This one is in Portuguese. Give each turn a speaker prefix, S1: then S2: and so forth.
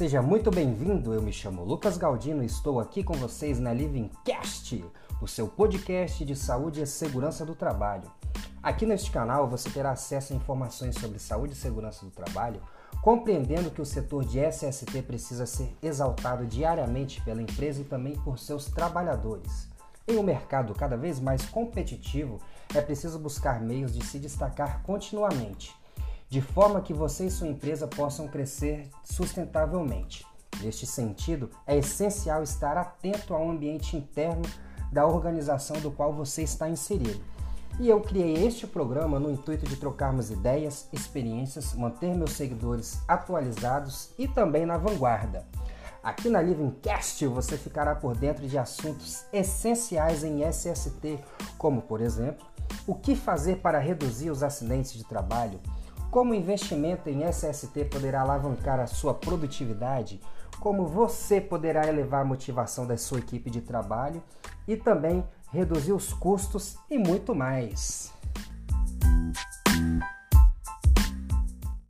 S1: Seja muito bem-vindo, eu me chamo Lucas Galdino e estou aqui com vocês na Livingcast, o seu podcast de saúde e segurança do trabalho. Aqui neste canal você terá acesso a informações sobre saúde e segurança do trabalho, compreendendo que o setor de SST precisa ser exaltado diariamente pela empresa e também por seus trabalhadores. Em um mercado cada vez mais competitivo, é preciso buscar meios de se destacar continuamente de forma que você e sua empresa possam crescer sustentavelmente. Neste sentido, é essencial estar atento ao ambiente interno da organização do qual você está inserido. E eu criei este programa no intuito de trocarmos ideias, experiências, manter meus seguidores atualizados e também na vanguarda. Aqui na Livingcast você ficará por dentro de assuntos essenciais em SST, como, por exemplo, o que fazer para reduzir os acidentes de trabalho, como o investimento em SST poderá alavancar a sua produtividade, como você poderá elevar a motivação da sua equipe de trabalho e também reduzir os custos e muito mais.